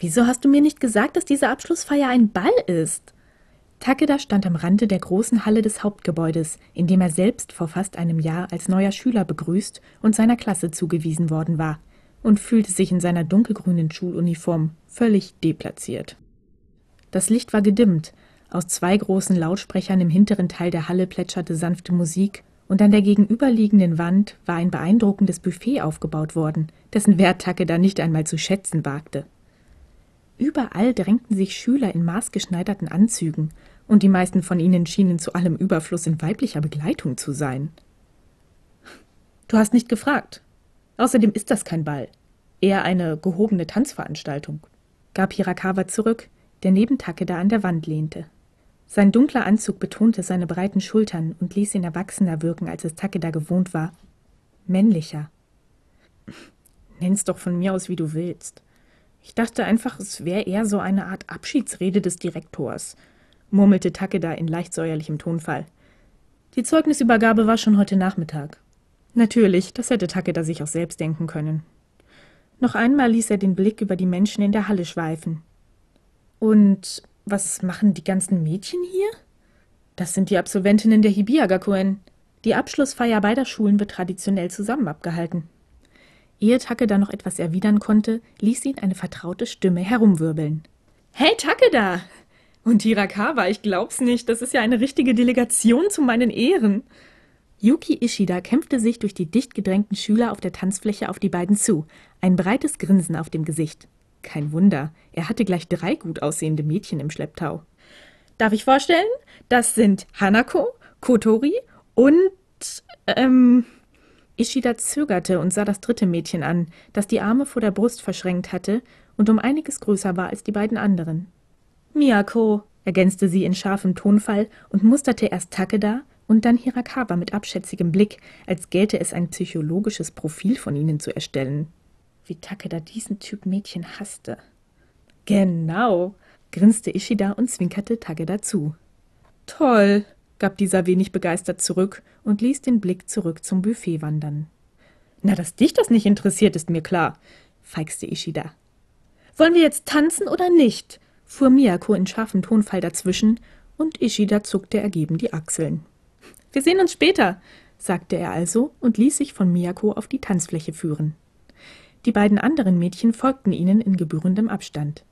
Wieso hast du mir nicht gesagt, dass diese Abschlussfeier ein Ball ist? Takeda stand am Rande der großen Halle des Hauptgebäudes, in dem er selbst vor fast einem Jahr als neuer Schüler begrüßt und seiner Klasse zugewiesen worden war, und fühlte sich in seiner dunkelgrünen Schuluniform völlig deplatziert. Das Licht war gedimmt, aus zwei großen Lautsprechern im hinteren Teil der Halle plätscherte sanfte Musik, und an der gegenüberliegenden Wand war ein beeindruckendes Buffet aufgebaut worden, dessen Wert Takeda nicht einmal zu schätzen wagte. Überall drängten sich Schüler in maßgeschneiderten Anzügen, und die meisten von ihnen schienen zu allem Überfluss in weiblicher Begleitung zu sein. Du hast nicht gefragt. Außerdem ist das kein Ball, eher eine gehobene Tanzveranstaltung, gab Hirakawa zurück, der neben Takeda an der Wand lehnte. Sein dunkler Anzug betonte seine breiten Schultern und ließ ihn erwachsener wirken, als es Takeda gewohnt war. Männlicher. Nenn's doch von mir aus, wie du willst. Ich dachte einfach, es wäre eher so eine Art Abschiedsrede des Direktors, murmelte Takeda in leicht säuerlichem Tonfall. Die Zeugnisübergabe war schon heute Nachmittag. Natürlich, das hätte Takeda sich auch selbst denken können. Noch einmal ließ er den Blick über die Menschen in der Halle schweifen. Und was machen die ganzen Mädchen hier? Das sind die Absolventinnen der Hibiagakuen. Die Abschlussfeier beider Schulen wird traditionell zusammen abgehalten. Ehe Takeda noch etwas erwidern konnte, ließ ihn eine vertraute Stimme herumwirbeln. Hey Takeda! Und Hirakawa, ich glaub's nicht, das ist ja eine richtige Delegation zu meinen Ehren. Yuki Ishida kämpfte sich durch die dicht gedrängten Schüler auf der Tanzfläche auf die beiden zu, ein breites Grinsen auf dem Gesicht. Kein Wunder, er hatte gleich drei gut aussehende Mädchen im Schlepptau. Darf ich vorstellen? Das sind Hanako, Kotori und ähm. Ishida zögerte und sah das dritte Mädchen an, das die Arme vor der Brust verschränkt hatte und um einiges größer war als die beiden anderen. Miyako, ergänzte sie in scharfem Tonfall und musterte erst Takeda und dann Hirakawa mit abschätzigem Blick, als gelte es ein psychologisches Profil von ihnen zu erstellen wie Takeda diesen Typ Mädchen hasste. Genau, grinste Ishida und zwinkerte Takeda zu. Toll, gab dieser wenig begeistert zurück und ließ den Blick zurück zum Buffet wandern. Na, dass dich das nicht interessiert, ist mir klar, feixte Ishida. Wollen wir jetzt tanzen oder nicht? fuhr Miyako in scharfem Tonfall dazwischen, und Ishida zuckte ergeben die Achseln. Wir sehen uns später, sagte er also und ließ sich von Miyako auf die Tanzfläche führen. Die beiden anderen Mädchen folgten ihnen in gebührendem Abstand.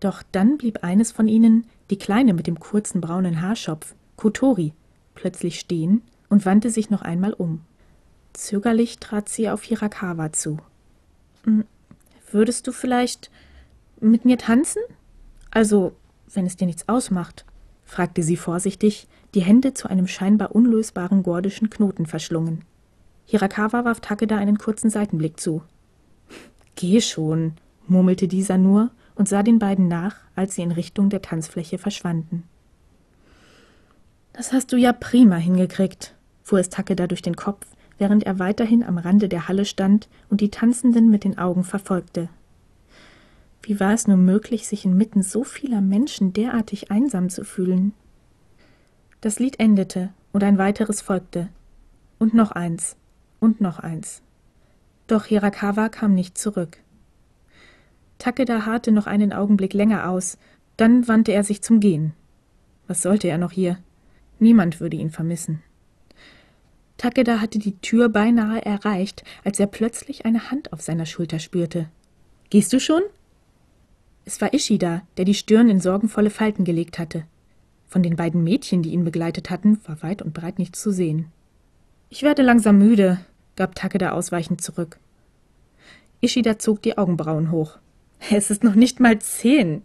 Doch dann blieb eines von ihnen, die Kleine mit dem kurzen braunen Haarschopf, Kotori, plötzlich stehen und wandte sich noch einmal um. Zögerlich trat sie auf Hirakawa zu. Hm, würdest du vielleicht mit mir tanzen? Also, wenn es dir nichts ausmacht, fragte sie vorsichtig, die Hände zu einem scheinbar unlösbaren gordischen Knoten verschlungen. Hirakawa warf Takeda einen kurzen Seitenblick zu. Geh schon, murmelte dieser nur und sah den beiden nach, als sie in Richtung der Tanzfläche verschwanden. Das hast du ja prima hingekriegt, fuhr es Takeda durch den Kopf, während er weiterhin am Rande der Halle stand und die Tanzenden mit den Augen verfolgte. Wie war es nur möglich, sich inmitten so vieler Menschen derartig einsam zu fühlen? Das Lied endete und ein weiteres folgte. Und noch eins. Und noch eins. Doch Hirakawa kam nicht zurück. Takeda harrte noch einen Augenblick länger aus, dann wandte er sich zum Gehen. Was sollte er noch hier? Niemand würde ihn vermissen. Takeda hatte die Tür beinahe erreicht, als er plötzlich eine Hand auf seiner Schulter spürte. Gehst du schon? Es war Ishida, der die Stirn in sorgenvolle Falten gelegt hatte. Von den beiden Mädchen, die ihn begleitet hatten, war weit und breit nichts zu sehen. Ich werde langsam müde, gab Takeda ausweichend zurück. Ishida zog die Augenbrauen hoch. Es ist noch nicht mal zehn.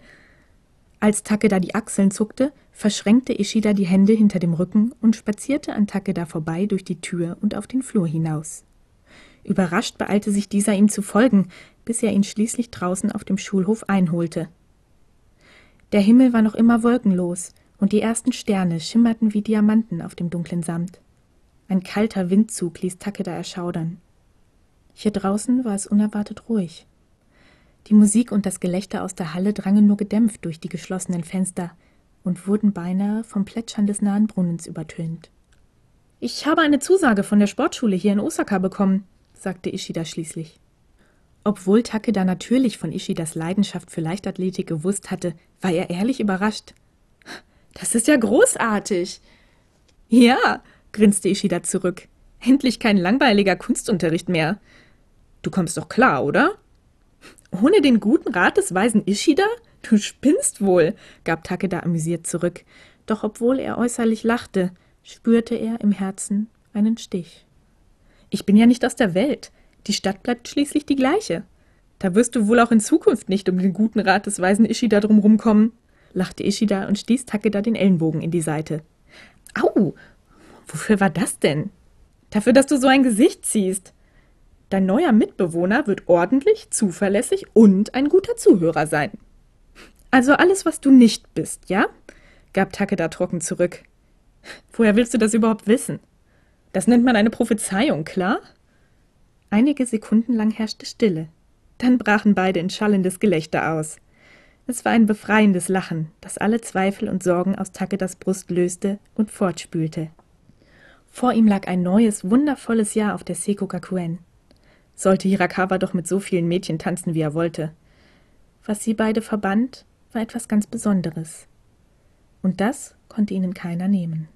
Als Takeda die Achseln zuckte, verschränkte Ishida die Hände hinter dem Rücken und spazierte an Takeda vorbei durch die Tür und auf den Flur hinaus. Überrascht beeilte sich dieser ihm zu folgen, bis er ihn schließlich draußen auf dem Schulhof einholte. Der Himmel war noch immer wolkenlos, und die ersten Sterne schimmerten wie Diamanten auf dem dunklen Samt. Ein kalter Windzug ließ Takeda erschaudern. Hier draußen war es unerwartet ruhig. Die Musik und das Gelächter aus der Halle drangen nur gedämpft durch die geschlossenen Fenster und wurden beinahe vom Plätschern des nahen Brunnens übertönt. Ich habe eine Zusage von der Sportschule hier in Osaka bekommen, sagte Ishida schließlich. Obwohl Takeda natürlich von Ishidas Leidenschaft für Leichtathletik gewusst hatte, war er ehrlich überrascht. Das ist ja großartig. Ja, grinste Ishida zurück. Endlich kein langweiliger Kunstunterricht mehr. Du kommst doch klar, oder? Ohne den guten Rat des weisen Ishida? Du spinnst wohl, gab Takeda amüsiert zurück. Doch obwohl er äußerlich lachte, spürte er im Herzen einen Stich. Ich bin ja nicht aus der Welt. Die Stadt bleibt schließlich die gleiche. Da wirst du wohl auch in Zukunft nicht um den guten Rat des weisen Ishida drumherum kommen, lachte Ishida und stieß Takeda den Ellenbogen in die Seite. Au! Wofür war das denn? Dafür, dass du so ein Gesicht ziehst. Dein neuer Mitbewohner wird ordentlich, zuverlässig und ein guter Zuhörer sein. Also alles, was du nicht bist, ja? gab Takeda trocken zurück. Woher willst du das überhaupt wissen? Das nennt man eine Prophezeiung, klar? Einige Sekunden lang herrschte Stille. Dann brachen beide in schallendes Gelächter aus. Es war ein befreiendes Lachen, das alle Zweifel und Sorgen aus Takedas Brust löste und fortspülte. Vor ihm lag ein neues, wundervolles Jahr auf der Seko Gakuen. Sollte Hirakawa doch mit so vielen Mädchen tanzen, wie er wollte. Was sie beide verband, war etwas ganz Besonderes. Und das konnte ihnen keiner nehmen.